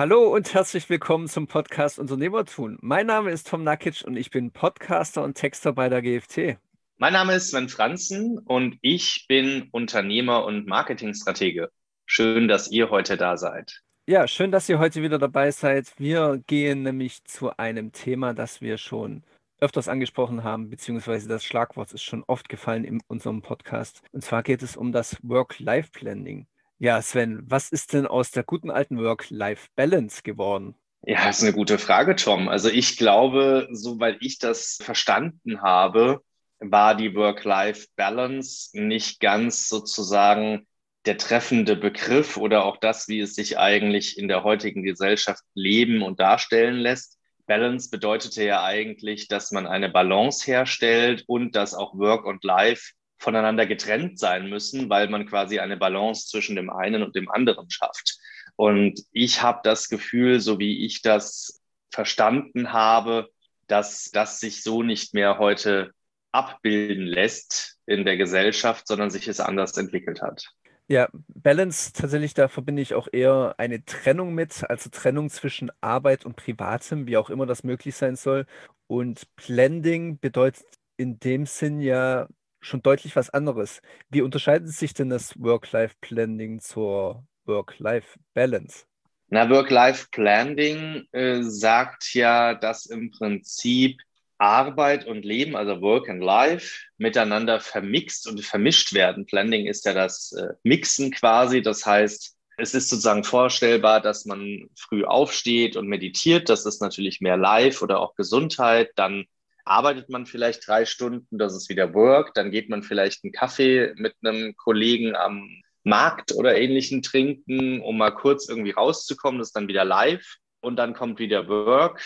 Hallo und herzlich willkommen zum Podcast Unternehmertun. Mein Name ist Tom Nakic und ich bin Podcaster und Texter bei der GFT. Mein Name ist Sven Franzen und ich bin Unternehmer und Marketingstratege. Schön, dass ihr heute da seid. Ja, schön, dass ihr heute wieder dabei seid. Wir gehen nämlich zu einem Thema, das wir schon öfters angesprochen haben, beziehungsweise das Schlagwort ist schon oft gefallen in unserem Podcast. Und zwar geht es um das Work-Life-Blending. Ja, Sven, was ist denn aus der guten alten Work-Life-Balance geworden? Ja, das ist eine gute Frage, Tom. Also ich glaube, soweit ich das verstanden habe, war die Work-Life-Balance nicht ganz sozusagen der treffende Begriff oder auch das, wie es sich eigentlich in der heutigen Gesellschaft leben und darstellen lässt. Balance bedeutete ja eigentlich, dass man eine Balance herstellt und dass auch Work und Life voneinander getrennt sein müssen, weil man quasi eine Balance zwischen dem einen und dem anderen schafft. Und ich habe das Gefühl, so wie ich das verstanden habe, dass das sich so nicht mehr heute abbilden lässt in der Gesellschaft, sondern sich es anders entwickelt hat. Ja, Balance tatsächlich, da verbinde ich auch eher eine Trennung mit, also Trennung zwischen Arbeit und Privatem, wie auch immer das möglich sein soll. Und Blending bedeutet in dem Sinn ja schon deutlich was anderes. Wie unterscheidet sich denn das Work-Life-Blending zur Work-Life-Balance? Na, Work-Life-Blending äh, sagt ja, dass im Prinzip Arbeit und Leben, also Work and Life, miteinander vermixt und vermischt werden. Blending ist ja das äh, Mixen quasi. Das heißt, es ist sozusagen vorstellbar, dass man früh aufsteht und meditiert. Das ist natürlich mehr Life oder auch Gesundheit. Dann arbeitet man vielleicht drei Stunden, das ist wieder Work, dann geht man vielleicht einen Kaffee mit einem Kollegen am Markt oder ähnlichen trinken, um mal kurz irgendwie rauszukommen, das ist dann wieder live und dann kommt wieder Work.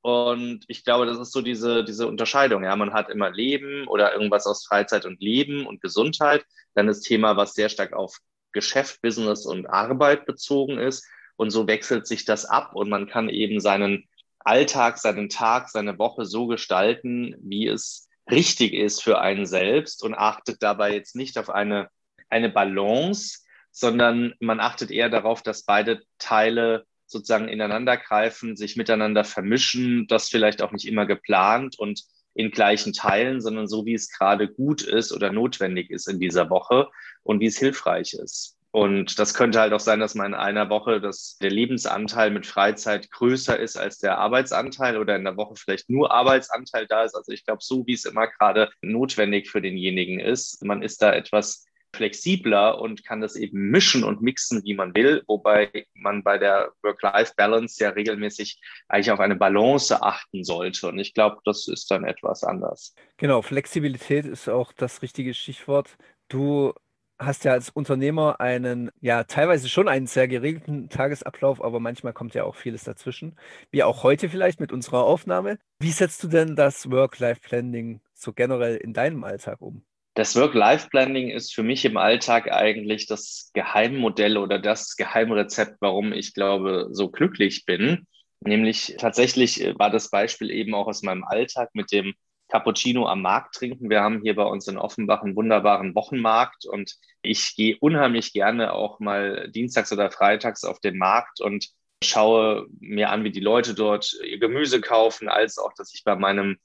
Und ich glaube, das ist so diese, diese Unterscheidung. Ja, man hat immer Leben oder irgendwas aus Freizeit und Leben und Gesundheit. Dann das Thema, was sehr stark auf Geschäft, Business und Arbeit bezogen ist. Und so wechselt sich das ab und man kann eben seinen Alltag, seinen Tag, seine Woche so gestalten, wie es richtig ist für einen selbst und achtet dabei jetzt nicht auf eine, eine Balance, sondern man achtet eher darauf, dass beide Teile sozusagen ineinander greifen, sich miteinander vermischen, das vielleicht auch nicht immer geplant und in gleichen Teilen, sondern so, wie es gerade gut ist oder notwendig ist in dieser Woche und wie es hilfreich ist. Und das könnte halt auch sein, dass man in einer Woche dass der Lebensanteil mit Freizeit größer ist als der Arbeitsanteil oder in der Woche vielleicht nur Arbeitsanteil da ist. Also ich glaube, so wie es immer gerade notwendig für denjenigen ist, man ist da etwas flexibler und kann das eben mischen und mixen, wie man will, wobei man bei der Work-Life-Balance ja regelmäßig eigentlich auf eine Balance achten sollte. Und ich glaube, das ist dann etwas anders. Genau, Flexibilität ist auch das richtige Stichwort. Du hast ja als Unternehmer einen, ja, teilweise schon einen sehr geregelten Tagesablauf, aber manchmal kommt ja auch vieles dazwischen. Wie auch heute vielleicht mit unserer Aufnahme. Wie setzt du denn das Work-Life-Planning so generell in deinem Alltag um? Das Work-Life-Planning ist für mich im Alltag eigentlich das Geheimmodell oder das Geheimrezept, warum ich glaube, so glücklich bin. Nämlich tatsächlich war das Beispiel eben auch aus meinem Alltag mit dem Cappuccino am Markt trinken. Wir haben hier bei uns in Offenbach einen wunderbaren Wochenmarkt und ich gehe unheimlich gerne auch mal dienstags oder freitags auf den Markt und schaue mir an, wie die Leute dort ihr Gemüse kaufen, als auch, dass ich bei meinem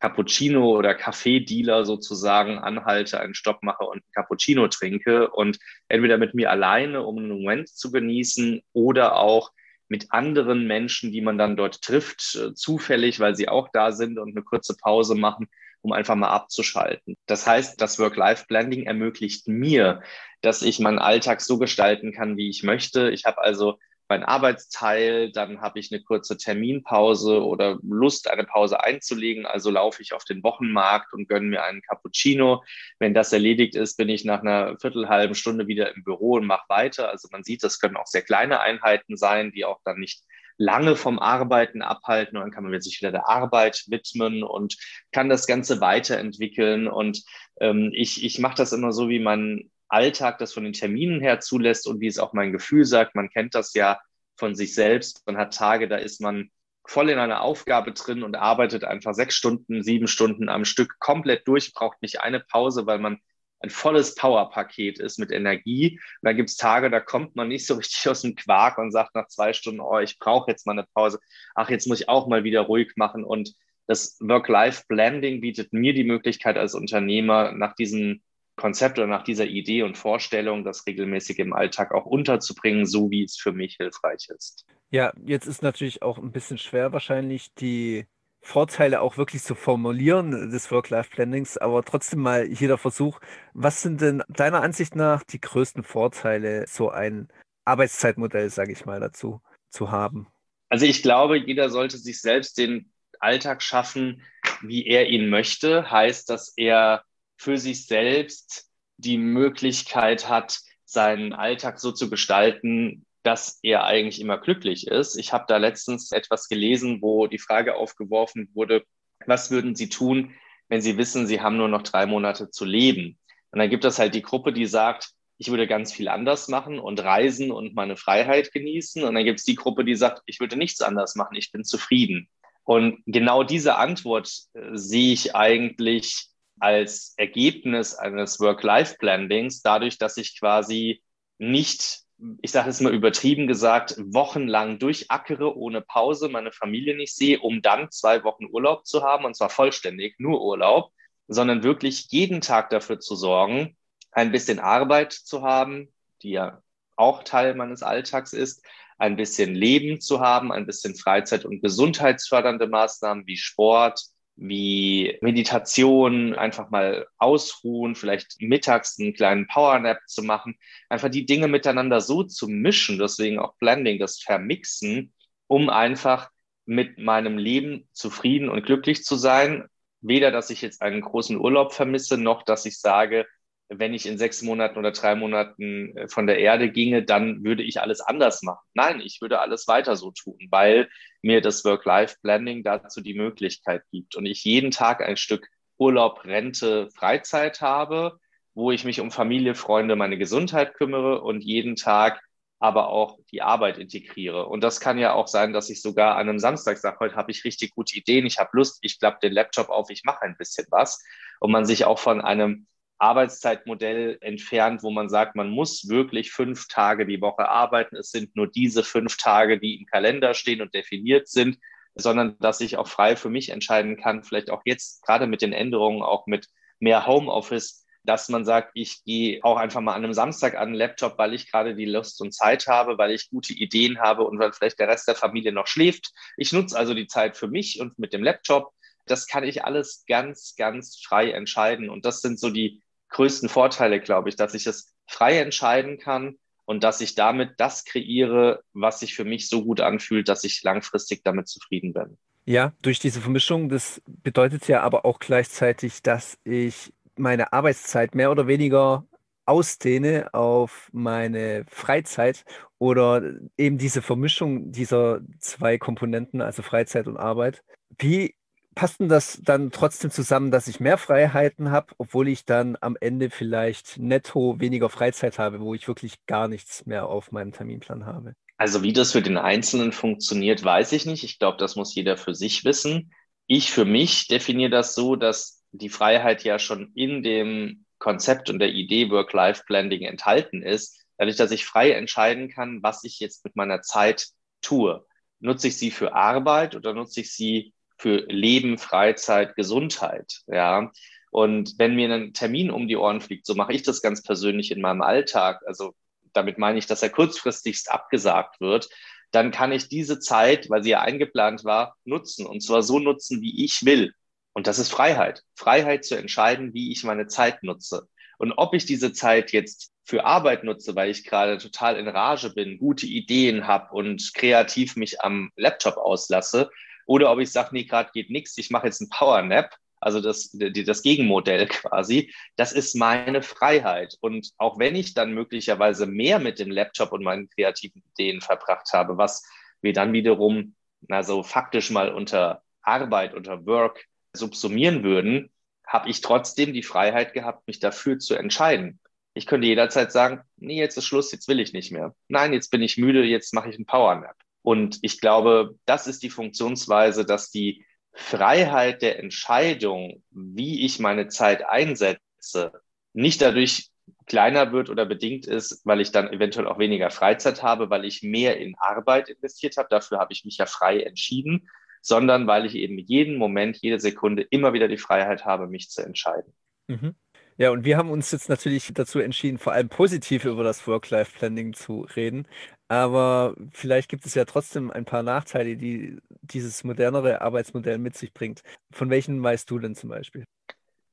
Cappuccino oder Kaffeedealer sozusagen anhalte, einen Stopp mache und einen Cappuccino trinke und entweder mit mir alleine, um einen Moment zu genießen oder auch mit anderen Menschen, die man dann dort trifft, äh, zufällig, weil sie auch da sind und eine kurze Pause machen, um einfach mal abzuschalten. Das heißt, das Work-Life-Blending ermöglicht mir, dass ich meinen Alltag so gestalten kann, wie ich möchte. Ich habe also mein Arbeitsteil, dann habe ich eine kurze Terminpause oder Lust, eine Pause einzulegen. Also laufe ich auf den Wochenmarkt und gönne mir einen Cappuccino. Wenn das erledigt ist, bin ich nach einer viertelhalben Stunde wieder im Büro und mache weiter. Also man sieht, das können auch sehr kleine Einheiten sein, die auch dann nicht lange vom Arbeiten abhalten und dann kann man sich wieder der Arbeit widmen und kann das Ganze weiterentwickeln. Und ähm, ich, ich mache das immer so, wie man Alltag das von den Terminen her zulässt und wie es auch mein Gefühl sagt. Man kennt das ja von sich selbst. Man hat Tage, da ist man voll in einer Aufgabe drin und arbeitet einfach sechs Stunden, sieben Stunden am Stück komplett durch, braucht nicht eine Pause, weil man ein volles Powerpaket ist mit Energie. Und dann gibt es Tage, da kommt man nicht so richtig aus dem Quark und sagt nach zwei Stunden, oh, ich brauche jetzt mal eine Pause. Ach, jetzt muss ich auch mal wieder ruhig machen. Und das Work-Life-Blending bietet mir die Möglichkeit als Unternehmer nach diesem Konzept oder nach dieser Idee und Vorstellung, das regelmäßig im Alltag auch unterzubringen, so wie es für mich hilfreich ist. Ja, jetzt ist natürlich auch ein bisschen schwer wahrscheinlich die Vorteile auch wirklich zu formulieren des Work-Life-Plannings, aber trotzdem mal hier der Versuch, was sind denn deiner Ansicht nach die größten Vorteile, so ein Arbeitszeitmodell, sage ich mal, dazu zu haben? Also ich glaube, jeder sollte sich selbst den Alltag schaffen, wie er ihn möchte. Heißt, dass er für sich selbst die Möglichkeit hat, seinen Alltag so zu gestalten, dass er eigentlich immer glücklich ist. Ich habe da letztens etwas gelesen, wo die Frage aufgeworfen wurde, was würden Sie tun, wenn Sie wissen, Sie haben nur noch drei Monate zu leben? Und dann gibt es halt die Gruppe, die sagt, ich würde ganz viel anders machen und reisen und meine Freiheit genießen. Und dann gibt es die Gruppe, die sagt, ich würde nichts anders machen, ich bin zufrieden. Und genau diese Antwort äh, sehe ich eigentlich als Ergebnis eines Work-Life-Blendings, dadurch, dass ich quasi nicht ich sage es mal übertrieben gesagt, wochenlang durchackere ohne Pause, meine Familie nicht sehe, um dann zwei Wochen Urlaub zu haben, und zwar vollständig, nur Urlaub, sondern wirklich jeden Tag dafür zu sorgen, ein bisschen Arbeit zu haben, die ja auch Teil meines Alltags ist, ein bisschen Leben zu haben, ein bisschen Freizeit und gesundheitsfördernde Maßnahmen wie Sport, wie Meditation, einfach mal ausruhen, vielleicht mittags einen kleinen Powernap zu machen, einfach die Dinge miteinander so zu mischen, deswegen auch Blending, das Vermixen, um einfach mit meinem Leben zufrieden und glücklich zu sein. Weder, dass ich jetzt einen großen Urlaub vermisse, noch dass ich sage, wenn ich in sechs Monaten oder drei Monaten äh, von der Erde ginge, dann würde ich alles anders machen. Nein, ich würde alles weiter so tun, weil mir das Work-Life-Blending dazu die Möglichkeit gibt und ich jeden Tag ein Stück Urlaub, Rente, Freizeit habe, wo ich mich um Familie, Freunde, meine Gesundheit kümmere und jeden Tag aber auch die Arbeit integriere. Und das kann ja auch sein, dass ich sogar an einem Samstag sage, heute habe ich richtig gute Ideen, ich habe Lust, ich klappe den Laptop auf, ich mache ein bisschen was. Und man sich auch von einem Arbeitszeitmodell entfernt, wo man sagt, man muss wirklich fünf Tage die Woche arbeiten. Es sind nur diese fünf Tage, die im Kalender stehen und definiert sind, sondern dass ich auch frei für mich entscheiden kann, vielleicht auch jetzt gerade mit den Änderungen, auch mit mehr Homeoffice, dass man sagt, ich gehe auch einfach mal an einem Samstag an den Laptop, weil ich gerade die Lust und Zeit habe, weil ich gute Ideen habe und weil vielleicht der Rest der Familie noch schläft. Ich nutze also die Zeit für mich und mit dem Laptop. Das kann ich alles ganz, ganz frei entscheiden. Und das sind so die größten Vorteile, glaube ich, dass ich es frei entscheiden kann und dass ich damit das kreiere, was sich für mich so gut anfühlt, dass ich langfristig damit zufrieden bin. Ja, durch diese Vermischung, das bedeutet ja aber auch gleichzeitig, dass ich meine Arbeitszeit mehr oder weniger ausdehne auf meine Freizeit oder eben diese Vermischung dieser zwei Komponenten, also Freizeit und Arbeit. Wie passt denn das dann trotzdem zusammen, dass ich mehr Freiheiten habe, obwohl ich dann am Ende vielleicht netto weniger Freizeit habe, wo ich wirklich gar nichts mehr auf meinem Terminplan habe? Also wie das für den Einzelnen funktioniert, weiß ich nicht. Ich glaube, das muss jeder für sich wissen. Ich für mich definiere das so, dass die Freiheit ja schon in dem Konzept und der Idee Work-Life-Blending enthalten ist, dadurch, dass ich frei entscheiden kann, was ich jetzt mit meiner Zeit tue. Nutze ich sie für Arbeit oder nutze ich sie für Leben, Freizeit, Gesundheit. Ja. Und wenn mir ein Termin um die Ohren fliegt, so mache ich das ganz persönlich in meinem Alltag. Also damit meine ich, dass er kurzfristigst abgesagt wird. Dann kann ich diese Zeit, weil sie ja eingeplant war, nutzen. Und zwar so nutzen, wie ich will. Und das ist Freiheit. Freiheit zu entscheiden, wie ich meine Zeit nutze. Und ob ich diese Zeit jetzt für Arbeit nutze, weil ich gerade total in Rage bin, gute Ideen habe und kreativ mich am Laptop auslasse, oder ob ich sage, nee, gerade geht nichts, ich mache jetzt einen Power Nap, also das, das Gegenmodell quasi, das ist meine Freiheit. Und auch wenn ich dann möglicherweise mehr mit dem Laptop und meinen kreativen Ideen verbracht habe, was wir dann wiederum, also faktisch mal unter Arbeit, unter Work subsumieren würden, habe ich trotzdem die Freiheit gehabt, mich dafür zu entscheiden. Ich könnte jederzeit sagen, nee, jetzt ist Schluss, jetzt will ich nicht mehr. Nein, jetzt bin ich müde, jetzt mache ich einen Power Nap. Und ich glaube, das ist die Funktionsweise, dass die Freiheit der Entscheidung, wie ich meine Zeit einsetze, nicht dadurch kleiner wird oder bedingt ist, weil ich dann eventuell auch weniger Freizeit habe, weil ich mehr in Arbeit investiert habe. Dafür habe ich mich ja frei entschieden, sondern weil ich eben jeden Moment, jede Sekunde immer wieder die Freiheit habe, mich zu entscheiden. Mhm. Ja, und wir haben uns jetzt natürlich dazu entschieden, vor allem positiv über das Work-Life-Planning zu reden. Aber vielleicht gibt es ja trotzdem ein paar Nachteile, die dieses modernere Arbeitsmodell mit sich bringt. Von welchen weißt du denn zum Beispiel?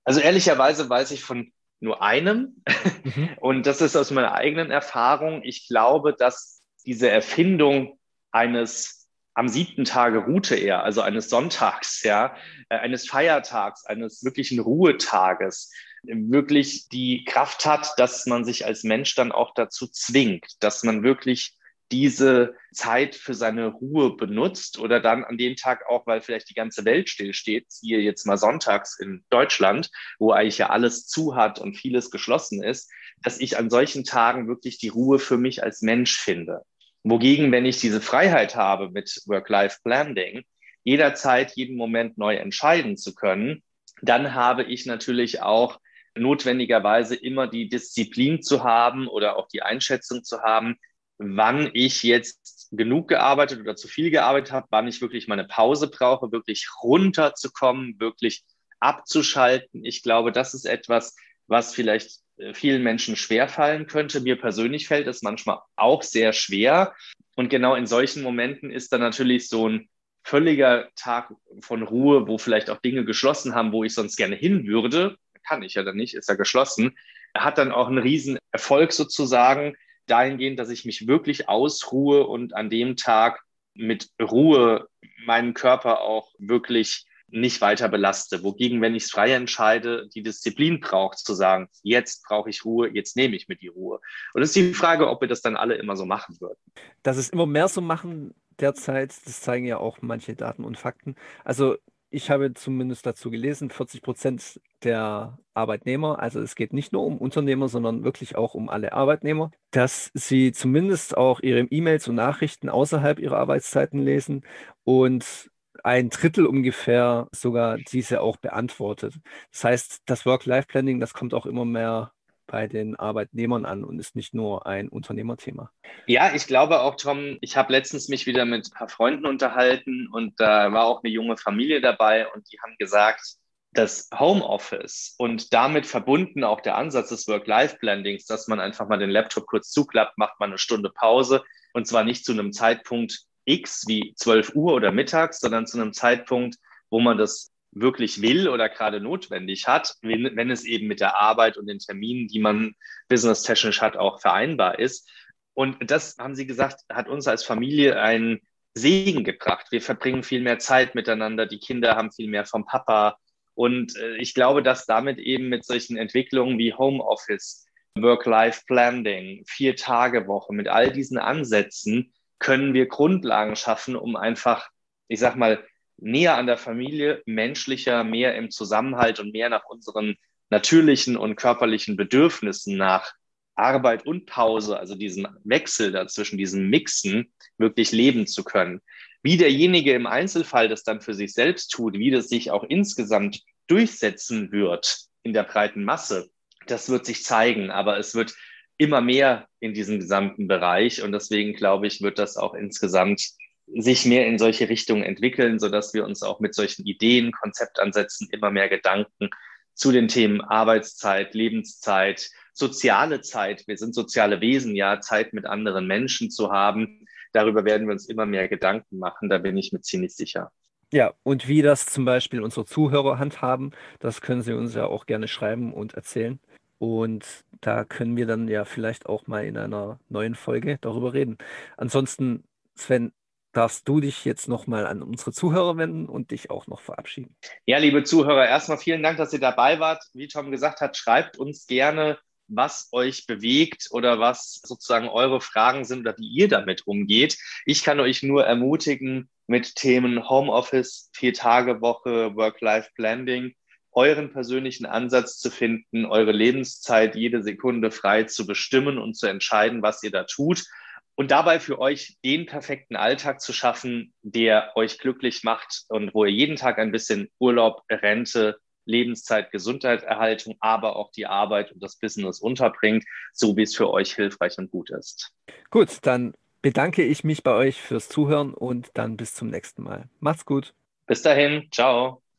Also ehrlicherweise weiß ich von nur einem. Mhm. Und das ist aus meiner eigenen Erfahrung. Ich glaube, dass diese Erfindung eines am siebten Tage Route eher, also eines Sonntags, ja, äh, eines Feiertags, eines wirklichen Ruhetages, wirklich die Kraft hat, dass man sich als Mensch dann auch dazu zwingt, dass man wirklich diese Zeit für seine Ruhe benutzt oder dann an dem Tag auch, weil vielleicht die ganze Welt stillsteht, hier jetzt mal sonntags in Deutschland, wo eigentlich ja alles zu hat und vieles geschlossen ist, dass ich an solchen Tagen wirklich die Ruhe für mich als Mensch finde. Wogegen, wenn ich diese Freiheit habe mit Work-Life-Planning, jederzeit, jeden Moment neu entscheiden zu können, dann habe ich natürlich auch notwendigerweise immer die Disziplin zu haben oder auch die Einschätzung zu haben, wann ich jetzt genug gearbeitet oder zu viel gearbeitet habe, wann ich wirklich meine Pause brauche, wirklich runterzukommen, wirklich abzuschalten. Ich glaube, das ist etwas, was vielleicht äh, vielen Menschen schwerfallen könnte. Mir persönlich fällt es manchmal auch sehr schwer. Und genau in solchen Momenten ist dann natürlich so ein völliger Tag von Ruhe, wo vielleicht auch Dinge geschlossen haben, wo ich sonst gerne hin würde. Kann ich ja dann nicht, ist ja geschlossen. Hat dann auch einen riesen Erfolg sozusagen, dahingehend, dass ich mich wirklich ausruhe und an dem Tag mit Ruhe meinen Körper auch wirklich nicht weiter belaste. Wogegen, wenn ich es frei entscheide, die Disziplin braucht, zu sagen, jetzt brauche ich Ruhe, jetzt nehme ich mir die Ruhe. Und es ist die Frage, ob wir das dann alle immer so machen würden. Dass es immer mehr so machen derzeit, das zeigen ja auch manche Daten und Fakten. Also ich habe zumindest dazu gelesen, 40 Prozent der Arbeitnehmer, also es geht nicht nur um Unternehmer, sondern wirklich auch um alle Arbeitnehmer, dass sie zumindest auch ihre E-Mails und Nachrichten außerhalb ihrer Arbeitszeiten lesen und ein Drittel ungefähr sogar diese auch beantwortet. Das heißt, das Work-Life-Planning, das kommt auch immer mehr bei den Arbeitnehmern an und ist nicht nur ein Unternehmerthema. Ja, ich glaube auch, Tom, ich habe letztens mich wieder mit ein paar Freunden unterhalten und da war auch eine junge Familie dabei und die haben gesagt, das Homeoffice und damit verbunden auch der Ansatz des Work-Life-Blendings, dass man einfach mal den Laptop kurz zuklappt, macht mal eine Stunde Pause und zwar nicht zu einem Zeitpunkt X wie 12 Uhr oder mittags, sondern zu einem Zeitpunkt, wo man das wirklich will oder gerade notwendig hat, wenn, wenn es eben mit der Arbeit und den Terminen, die man businesstechnisch hat, auch vereinbar ist. Und das, haben Sie gesagt, hat uns als Familie einen Segen gebracht. Wir verbringen viel mehr Zeit miteinander, die Kinder haben viel mehr vom Papa. Und äh, ich glaube, dass damit eben mit solchen Entwicklungen wie Homeoffice, Work-Life-Planning, Vier-Tage-Woche, mit all diesen Ansätzen können wir Grundlagen schaffen, um einfach, ich sag mal, näher an der Familie, menschlicher, mehr im Zusammenhalt und mehr nach unseren natürlichen und körperlichen Bedürfnissen nach Arbeit und Pause, also diesen Wechsel dazwischen, diesen Mixen, wirklich leben zu können. Wie derjenige im Einzelfall das dann für sich selbst tut, wie das sich auch insgesamt durchsetzen wird in der breiten Masse, das wird sich zeigen, aber es wird immer mehr in diesem gesamten Bereich und deswegen glaube ich, wird das auch insgesamt sich mehr in solche Richtungen entwickeln, so dass wir uns auch mit solchen Ideen, Konzeptansätzen immer mehr Gedanken zu den Themen Arbeitszeit, Lebenszeit, soziale Zeit. Wir sind soziale Wesen, ja, Zeit mit anderen Menschen zu haben. Darüber werden wir uns immer mehr Gedanken machen. Da bin ich mir ziemlich sicher. Ja, und wie das zum Beispiel unsere Zuhörer handhaben, das können Sie uns ja auch gerne schreiben und erzählen. Und da können wir dann ja vielleicht auch mal in einer neuen Folge darüber reden. Ansonsten, Sven, darfst du dich jetzt nochmal an unsere Zuhörer wenden und dich auch noch verabschieden. Ja, liebe Zuhörer, erstmal vielen Dank, dass ihr dabei wart. Wie Tom gesagt hat, schreibt uns gerne, was euch bewegt oder was sozusagen eure Fragen sind oder wie ihr damit umgeht. Ich kann euch nur ermutigen, mit Themen Homeoffice, Vier-Tage-Woche, Work-Life-Blending, euren persönlichen Ansatz zu finden, eure Lebenszeit jede Sekunde frei zu bestimmen und zu entscheiden, was ihr da tut und dabei für euch den perfekten Alltag zu schaffen, der euch glücklich macht und wo ihr jeden Tag ein bisschen Urlaub, Rente Lebenszeit, Gesundheitserhaltung, aber auch die Arbeit und das Business unterbringt, so wie es für euch hilfreich und gut ist. Gut, dann bedanke ich mich bei euch fürs Zuhören und dann bis zum nächsten Mal. Macht's gut. Bis dahin, ciao.